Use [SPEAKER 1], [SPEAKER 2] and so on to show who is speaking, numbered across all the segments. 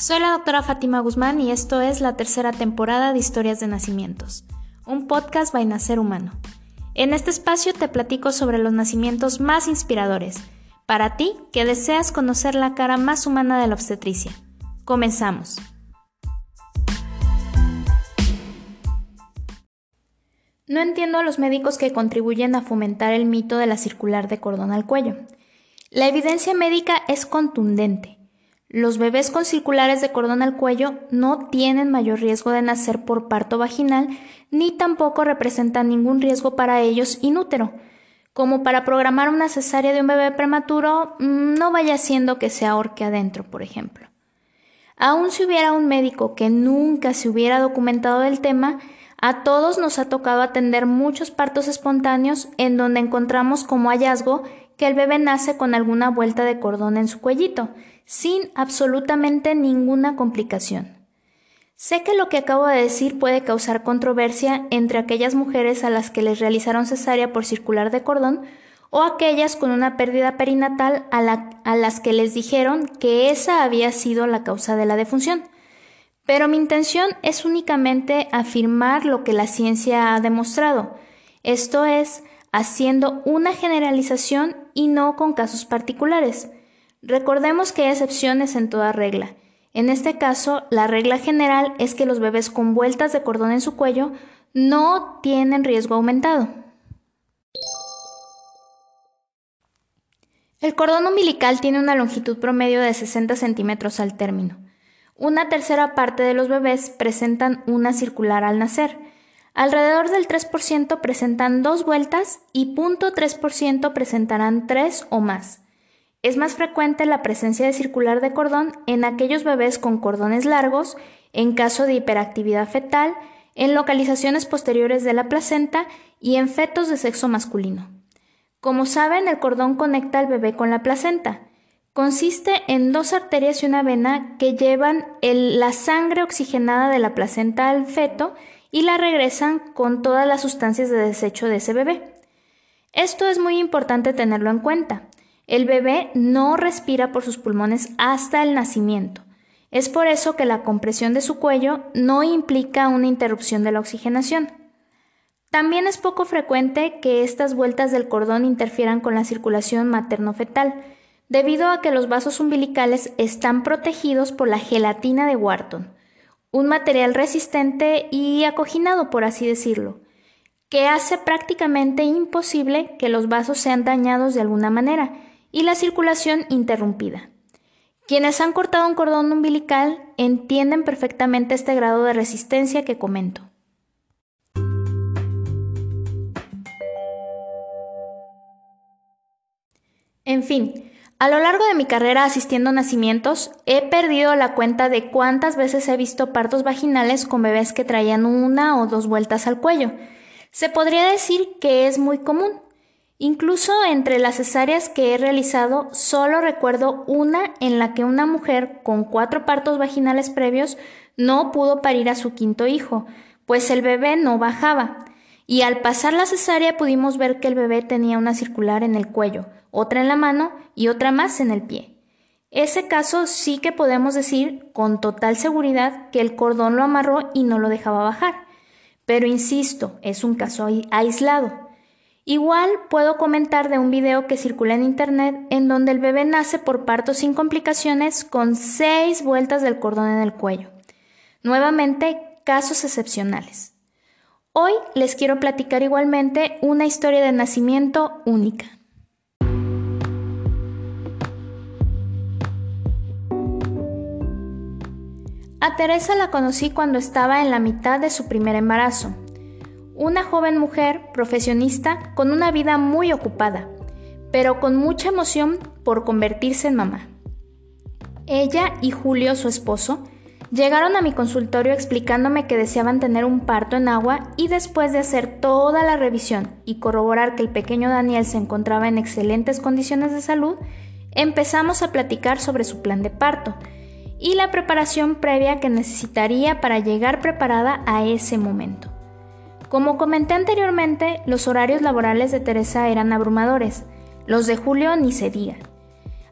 [SPEAKER 1] Soy la doctora Fátima Guzmán y esto es la tercera temporada de Historias de Nacimientos, un podcast by Nacer Humano. En este espacio te platico sobre los nacimientos más inspiradores, para ti que deseas conocer la cara más humana de la obstetricia. Comenzamos. No entiendo a los médicos que contribuyen a fomentar el mito de la circular de cordón al cuello. La evidencia médica es contundente. Los bebés con circulares de cordón al cuello no tienen mayor riesgo de nacer por parto vaginal ni tampoco representan ningún riesgo para ellos inútero. Como para programar una cesárea de un bebé prematuro, mm, no vaya siendo que se ahorque adentro, por ejemplo. Aun si hubiera un médico que nunca se hubiera documentado del tema, a todos nos ha tocado atender muchos partos espontáneos en donde encontramos como hallazgo que el bebé nace con alguna vuelta de cordón en su cuellito, sin absolutamente ninguna complicación. Sé que lo que acabo de decir puede causar controversia entre aquellas mujeres a las que les realizaron cesárea por circular de cordón o aquellas con una pérdida perinatal a, las que les dijeron que esa había sido la causa de la defunción. Pero mi intención es únicamente afirmar lo que la ciencia ha demostrado, esto es, haciendo una generalización y no con casos particulares. Recordemos que hay excepciones en toda regla. En este caso, la regla general es que los bebés con vueltas de cordón en su cuello no tienen riesgo aumentado. El cordón umbilical tiene una longitud promedio de 60 centímetros al término. Una tercera parte de los bebés presentan una circular al nacer, Alrededor del 3% presentan dos vueltas y 0.3% presentarán tres o más. Es más frecuente la presencia de circular de cordón en aquellos bebés con cordones largos, en caso de hiperactividad fetal, en localizaciones posteriores de la placenta y en fetos de sexo masculino. Como saben, el cordón conecta al bebé con la placenta. Consiste en dos arterias y una vena que llevan la sangre oxigenada de la placenta al feto y la regresan con todas las sustancias de desecho de ese bebé. Esto es muy importante tenerlo en cuenta. El bebé no respira por sus pulmones hasta el nacimiento. Es por eso que la compresión de su cuello no implica una interrupción de la oxigenación. También es poco frecuente que estas vueltas del cordón interfieran con la circulación materno-fetal, debido a que los vasos umbilicales están protegidos por la gelatina de Wharton, un material resistente y acoginado, por así decirlo, que hace prácticamente imposible que los vasos sean dañados de alguna manera y la circulación interrumpida. Quienes han cortado un cordón umbilical entienden perfectamente este grado de resistencia que comento. En fin, a lo largo de mi carrera asistiendo a nacimientos, he perdido la cuenta de cuántas veces he visto partos vaginales con bebés que traían una o dos vueltas al cuello. Se podría decir que es muy común. Incluso entre las cesáreas que he realizado, solo recuerdo una en la que una mujer con cuatro partos vaginales previos no pudo parir a su quinto hijo, pues el bebé no bajaba. Y al pasar la cesárea pudimos ver que el bebé tenía una circular en el cuello, otra en la mano y otra más en el pie. Ese caso sí que podemos decir con total seguridad que el cordón lo amarró y no lo dejaba bajar. Pero insisto, es un caso aislado. Igual puedo comentar de un video que circula en internet en donde el bebé nace por parto sin complicaciones con seis vueltas del cordón en el cuello. Nuevamente, casos excepcionales. Hoy les quiero platicar igualmente una historia de nacimiento única. A Teresa la conocí cuando estaba en la mitad de su primer embarazo. Una joven mujer profesionista con una vida muy ocupada, pero con mucha emoción por convertirse en mamá. Ella y Julio, su esposo, llegaron a mi consultorio explicándome que deseaban tener un parto en agua y después de hacer toda la revisión y corroborar que el pequeño Daniel se encontraba en excelentes condiciones de salud, empezamos a platicar sobre su plan de parto y la preparación previa que necesitaría para llegar preparada a ese momento. Como comenté anteriormente, los horarios laborales de Teresa eran abrumadores, los de Julio ni se diga.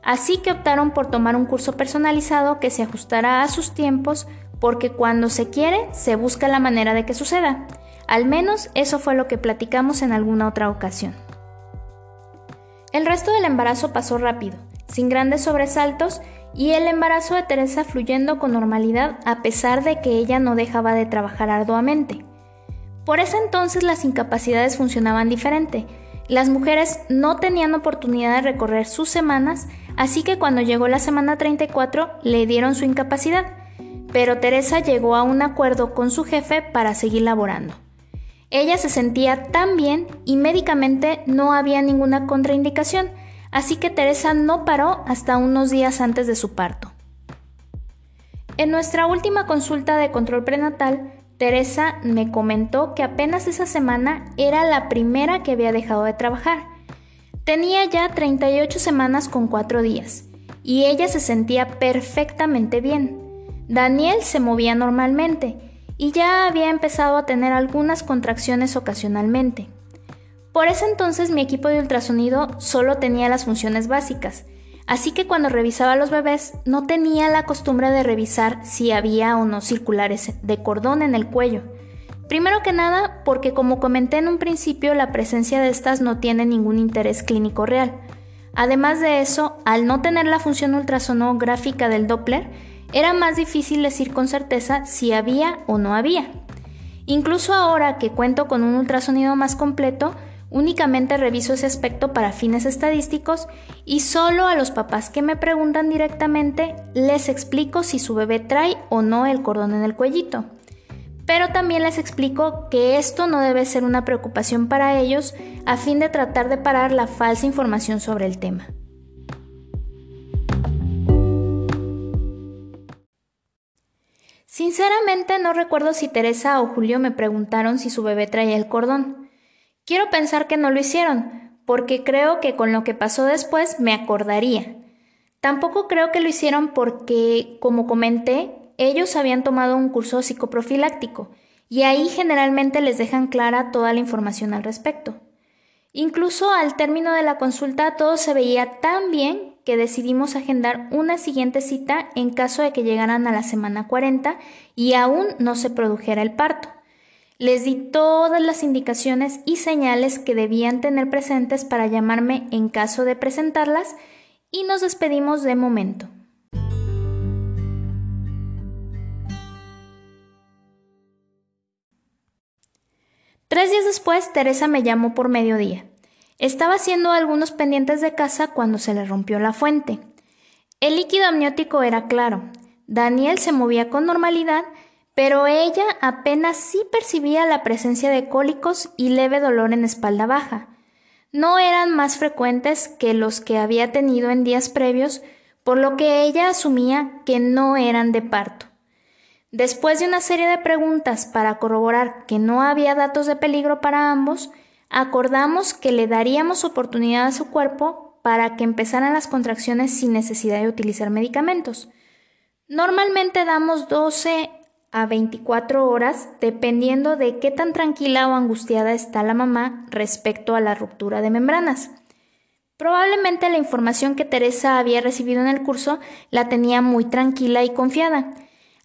[SPEAKER 1] así que optaron por tomar un curso personalizado que se ajustará a sus tiempos porque cuando se quiere se busca la manera de que suceda. Al menos eso fue lo que platicamos en alguna otra ocasión. El resto del embarazo pasó rápido, sin grandes sobresaltos, y el embarazo de Teresa fluyendo con normalidad a pesar de que ella no dejaba de trabajar arduamente. Por ese entonces las incapacidades funcionaban diferente. Las mujeres no tenían oportunidad de recorrer sus semanas, así que cuando llegó la semana 34 le dieron su incapacidad, pero Teresa llegó a un acuerdo con su jefe para seguir laborando. Ella se sentía tan bien y médicamente no había ninguna contraindicación, así que Teresa no paró hasta unos días antes de su parto. En nuestra última consulta de control prenatal, Teresa me comentó que apenas esa semana era la primera que había dejado de trabajar. Tenía ya 38 semanas con 4 días y ella se sentía perfectamente bien. Daniel se movía normalmente y ya había empezado a tener algunas contracciones ocasionalmente. Por ese entonces mi equipo de ultrasonido solo tenía las funciones básicas, así que cuando revisaba a los bebés no tenía la costumbre de revisar si había o no circulares de cordón en el cuello. Primero que nada, porque como comenté en un principio, la presencia de estas no tiene ningún interés clínico real. Además de eso, al no tener la función ultrasonográfica del Doppler, era más difícil decir con certeza si había o no había. Incluso ahora que cuento con un ultrasonido más completo, únicamente reviso ese aspecto para fines estadísticos y solo a los papás que me preguntan directamente les explico si su bebé trae o no el cordón en el cuellito. Pero también les explico que esto no debe ser una preocupación para ellos a fin de tratar de parar la falsa información sobre el tema. Sinceramente no recuerdo si Teresa o Julio me preguntaron si su bebé traía el cordón. Quiero pensar que no lo hicieron, porque creo que con lo que pasó después me acordaría. Tampoco creo que lo hicieron porque, como comenté, ellos habían tomado un curso psicoprofiláctico, y ahí generalmente les dejan clara toda la información al respecto. Incluso al término de la consulta todo se veía tan bien que decidimos agendar una siguiente cita en caso de que llegaran a la semana 40 y aún no se produjera el parto. Les di todas las indicaciones y señales que debían tener presentes para llamarme en caso de presentarlas y nos despedimos de momento. Tres días después, Teresa me llamó por mediodía. Estaba haciendo algunos pendientes de casa cuando se le rompió la fuente. El líquido amniótico era claro. Daniel se movía con normalidad, pero ella apenas sí percibía la presencia de cólicos y leve dolor en espalda baja. No eran más frecuentes que los que había tenido en días previos, por lo que ella asumía que no eran de parto. Después de una serie de preguntas para corroborar que no había datos de peligro para ambos, acordamos que le daríamos oportunidad a su cuerpo para que empezaran las contracciones sin necesidad de utilizar medicamentos. Normalmente damos 12 a 24 horas dependiendo de qué tan tranquila o angustiada está la mamá respecto a la ruptura de membranas. Probablemente la información que Teresa había recibido en el curso la tenía muy tranquila y confiada,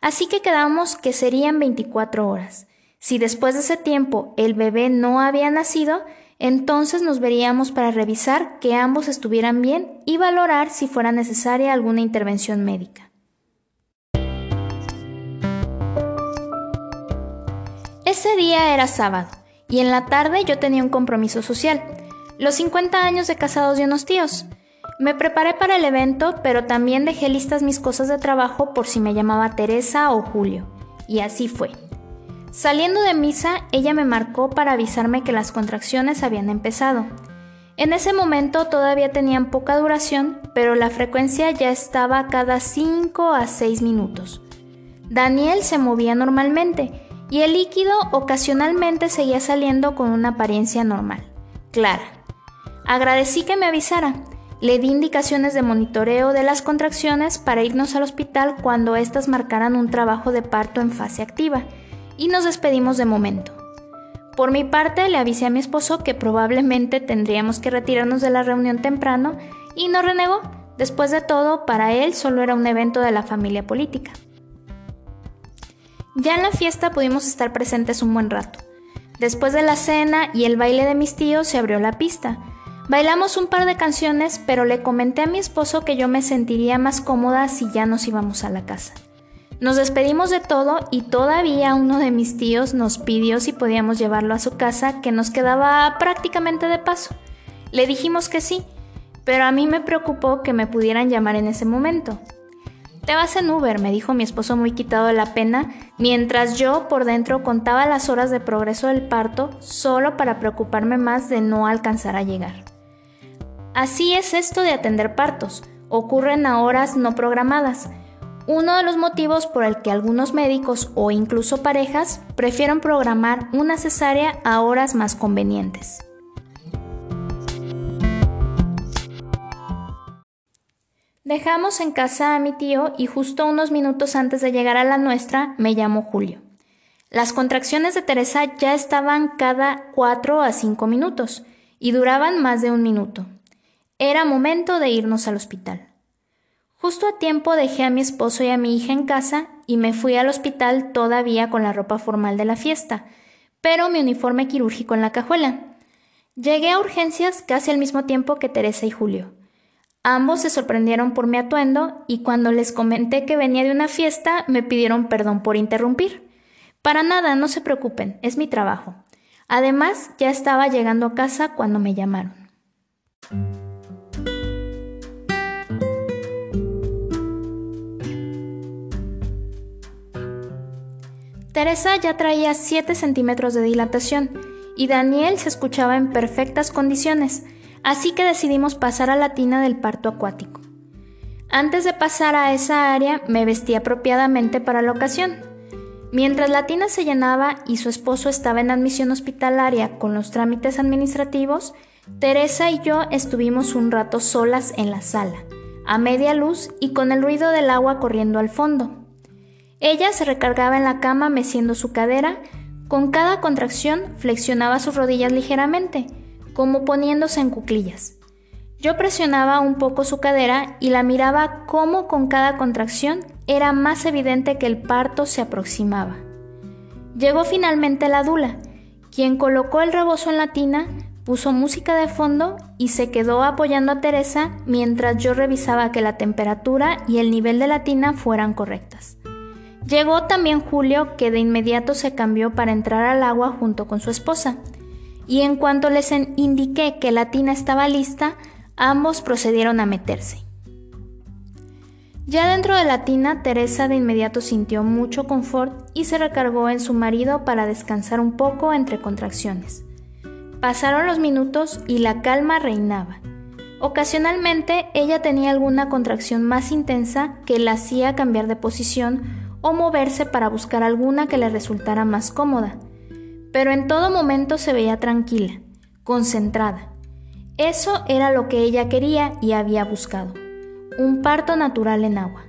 [SPEAKER 1] así que quedamos que serían 24 horas. Si después de ese tiempo el bebé no había nacido, entonces nos veríamos para revisar que ambos estuvieran bien y valorar si fuera necesaria alguna intervención médica. Ese día era sábado y en la tarde yo tenía un compromiso social, los 50 años de casados de unos tíos. Me preparé para el evento, pero también dejé listas mis cosas de trabajo por si me llamaba Teresa o Julio. Y así fue. Saliendo de misa, ella me marcó para avisarme que las contracciones habían empezado. En ese momento todavía tenían poca duración, pero la frecuencia ya estaba cada 5 a 6 minutos. Daniel se movía normalmente y el líquido ocasionalmente seguía saliendo con una apariencia normal, clara. Agradecí que me avisara. Le di indicaciones de monitoreo de las contracciones para irnos al hospital cuando éstas marcaran un trabajo de parto en fase activa y nos despedimos de momento. Por mi parte, le avisé a mi esposo que probablemente tendríamos que retirarnos de la reunión temprano y no renegó, Después de todo, para él solo era un evento de la familia política. Ya en la fiesta pudimos estar presentes un buen rato. Después de la cena y el baile de mis tíos se abrió la pista. Bailamos un par de canciones, pero le comenté a mi esposo que yo me sentiría más cómoda si ya nos íbamos a la casa. Nos despedimos de todo y todavía uno de mis tíos nos pidió si podíamos llevarlo a su casa, que nos quedaba prácticamente de paso. Le dijimos que sí, pero a mí me preocupó que me pudieran llamar en ese momento. Te vas en Uber, me dijo mi esposo muy quitado de la pena, mientras yo por dentro contaba las horas de progreso del parto solo para preocuparme más de no alcanzar a llegar. Así es esto de atender partos, ocurren a horas no programadas. Uno de los motivos por el que algunos médicos o incluso parejas prefieren programar una cesárea a horas más convenientes. Dejamos en casa a mi tío y justo unos minutos antes de llegar a la nuestra me llamó Julio. Las contracciones de Teresa ya estaban cada 4 a 5 minutos y duraban más de un minuto. Era momento de irnos al hospital. Justo a tiempo dejé a mi esposo y a mi hija en casa y me fui al hospital todavía con la ropa formal de la fiesta, pero mi uniforme quirúrgico en la cajuela. Llegué a urgencias casi al mismo tiempo que Teresa y Julio. Ambos se sorprendieron por mi atuendo y cuando les comenté que venía de una fiesta me pidieron perdón por interrumpir. Para nada, no se preocupen, es mi trabajo. Además, ya estaba llegando a casa cuando me llamaron. Teresa ya traía 7 centímetros de dilatación y Daniel se escuchaba en perfectas condiciones, así que decidimos pasar a la tina del parto acuático. Antes de pasar a esa área me vestí apropiadamente para la ocasión. Mientras la tina se llenaba y su esposo estaba en admisión hospitalaria con los trámites administrativos, Teresa y yo estuvimos un rato solas en la sala, a media luz y con el ruido del agua corriendo al fondo. Ella se recargaba en la cama meciendo su cadera, con cada contracción flexionaba sus rodillas ligeramente, como poniéndose en cuclillas. Yo presionaba un poco su cadera y la miraba como con cada contracción era más evidente que el parto se aproximaba. Llegó finalmente la dula, quien colocó el rebozo en la tina, puso música de fondo y se quedó apoyando a Teresa mientras yo revisaba que la temperatura y el nivel de la tina fueran correctas. Llegó también Julio, que de inmediato se cambió para entrar al agua junto con su esposa y en cuanto les indiqué que la tina estaba lista, ambos procedieron a meterse. Ya dentro de la tina, Teresa de inmediato sintió mucho confort y se recargó en su marido para descansar un poco entre contracciones. Pasaron los minutos y la calma reinaba. Ocasionalmente ella tenía alguna contracción más intensa que la hacía cambiar de posición o moverse para buscar alguna que le resultara más cómoda pero en todo momento se veía tranquila, concentrada. Eso era lo que ella quería y había buscado, un parto natural en agua.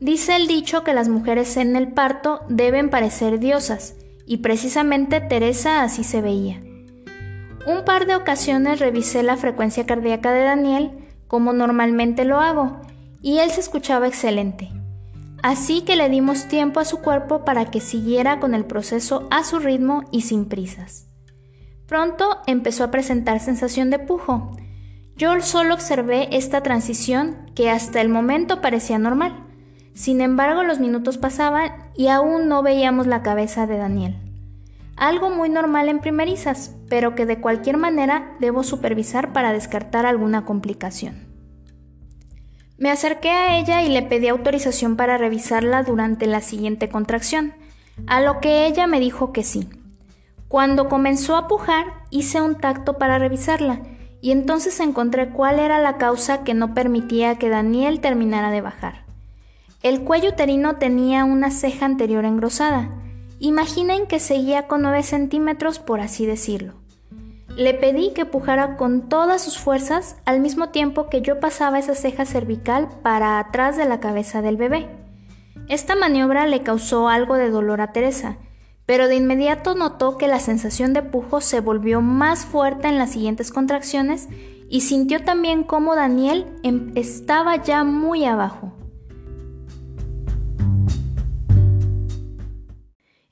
[SPEAKER 1] Dice el dicho que las mujeres en el parto deben parecer diosas, y precisamente Teresa así se veía. Un par de ocasiones revisé la frecuencia cardíaca de Daniel, como normalmente lo hago, y él se escuchaba excelente. Así que le dimos tiempo a su cuerpo para que siguiera con el proceso a su ritmo y sin prisas. Pronto empezó a presentar sensación de pujo. Yo solo observé esta transición que hasta el momento parecía normal. Sin embargo, los minutos pasaban y aún no veíamos la cabeza de Daniel. Algo muy normal en primerizas, pero que de cualquier manera debo supervisar para descartar alguna complicación. Me acerqué a ella y le pedí autorización para revisarla durante la siguiente contracción, a lo que ella me dijo que sí. Cuando comenzó a pujar, hice un tacto para revisarla, y entonces encontré cuál era la causa que no permitía que Daniel terminara de bajar. El cuello uterino tenía una ceja anterior engrosada. Imaginen que seguía con 9 centímetros, por así decirlo. Le pedí que pujara con todas sus fuerzas al mismo tiempo que yo pasaba esa ceja cervical para atrás de la cabeza del bebé. Esta maniobra le causó algo de dolor a Teresa, pero de inmediato notó que la sensación de pujo se volvió más fuerte en las siguientes contracciones y sintió también cómo Daniel em, estaba ya muy abajo.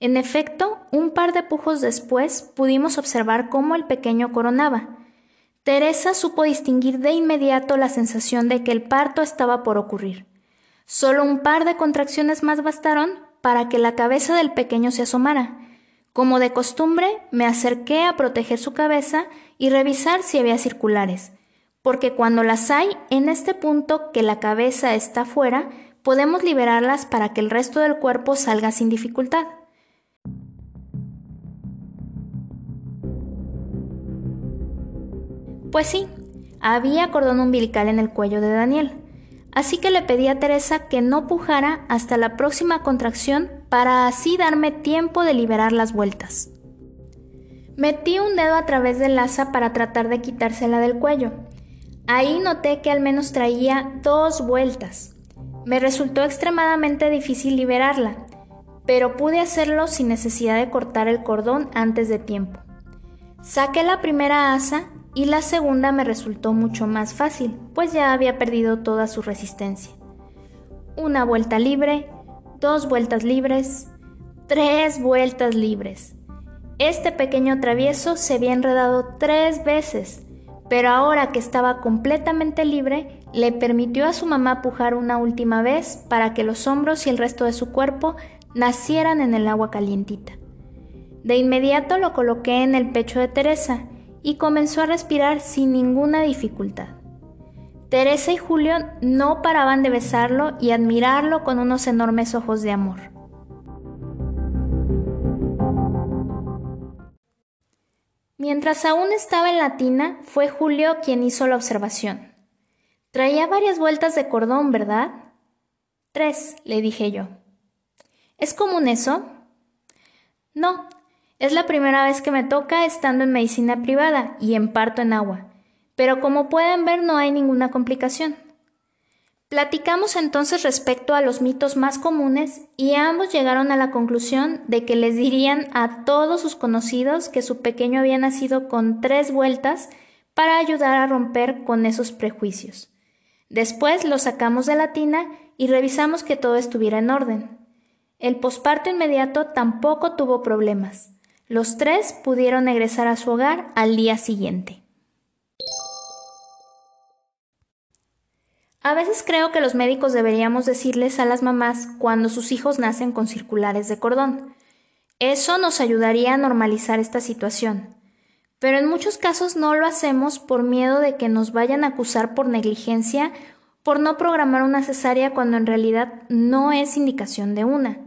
[SPEAKER 1] En efecto, un par de pujos después pudimos observar cómo el pequeño coronaba. Teresa supo distinguir de inmediato la sensación de que el parto estaba por ocurrir. Solo un par de contracciones más bastaron para que la cabeza del pequeño se asomara. Como de costumbre, me acerqué a proteger su cabeza y revisar si había circulares, porque cuando las hay en este punto que la cabeza está fuera, podemos liberarlas para que el resto del cuerpo salga sin dificultad. Pues sí, había cordón umbilical en el cuello de Daniel, así que le pedí a Teresa que no pujara hasta la próxima contracción para así darme tiempo de liberar las vueltas. Metí un dedo a través del asa para tratar de quitársela del cuello. Ahí noté que al menos traía dos vueltas. Me resultó extremadamente difícil liberarla, pero pude hacerlo sin necesidad de cortar el cordón antes de tiempo. Saqué la primera asa y la segunda me resultó mucho más fácil, pues ya había perdido toda su resistencia. Una vuelta libre, dos vueltas libres, tres vueltas libres. Este pequeño travieso se había enredado tres veces, pero ahora que estaba completamente libre, le permitió a su mamá pujar una última vez para que los hombros y el resto de su cuerpo nacieran en el agua calientita. De inmediato lo coloqué en el pecho de Teresa y comenzó a respirar sin ninguna dificultad. Teresa y Julio no paraban de besarlo y admirarlo con unos enormes ojos de amor. Mientras aún estaba en la tina, fue Julio quien hizo la observación. Traía varias vueltas de cordón, ¿verdad? Tres, le dije yo. ¿Es común eso? No, es la primera vez que me toca estando en medicina privada y en parto en agua, pero como pueden ver no hay ninguna complicación. Platicamos entonces respecto a los mitos más comunes y ambos llegaron a la conclusión de que les dirían a todos sus conocidos que su pequeño había nacido con tres vueltas para ayudar a romper con esos prejuicios. Después lo sacamos de la tina y revisamos que todo estuviera en orden. El posparto inmediato tampoco tuvo problemas. Los tres pudieron egresar a su hogar al día siguiente. A veces creo que los médicos deberíamos decirles a las mamás cuando sus hijos nacen con circulares de cordón. Eso nos ayudaría a normalizar esta situación. Pero en muchos casos no lo hacemos por miedo de que nos vayan a acusar por negligencia por no programar una cesárea cuando en realidad no es indicación de una.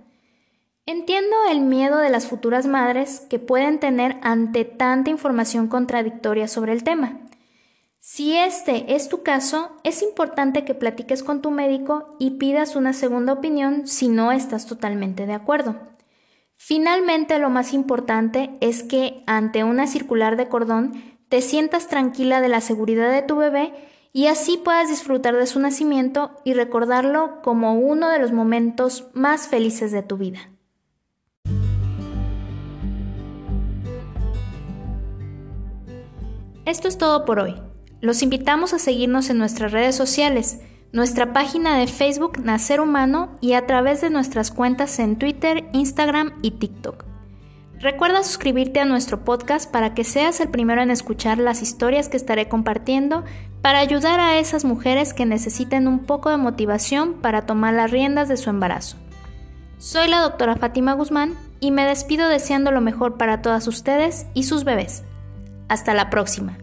[SPEAKER 1] Entiendo el miedo de las futuras madres que pueden tener ante tanta información contradictoria sobre el tema. Si este es tu caso, es importante que platiques con tu médico y pidas una segunda opinión si no estás totalmente de acuerdo. Finalmente, lo más importante es que ante una circular de cordón te sientas tranquila de la seguridad de tu bebé y así puedas disfrutar de su nacimiento y recordarlo como uno de los momentos más felices de tu vida. Esto es todo por hoy. Los invitamos a seguirnos en nuestras redes sociales, nuestra página de Facebook Nacer Humano y a través de nuestras cuentas en Twitter, Instagram y TikTok. Recuerda suscribirte a nuestro podcast para que seas el primero en escuchar las historias que estaré compartiendo para ayudar a esas mujeres que necesiten un poco de motivación para tomar las riendas de su embarazo. Soy la doctora Fátima Guzmán y me despido deseando lo mejor para todas ustedes y sus bebés. Hasta la próxima.